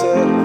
said.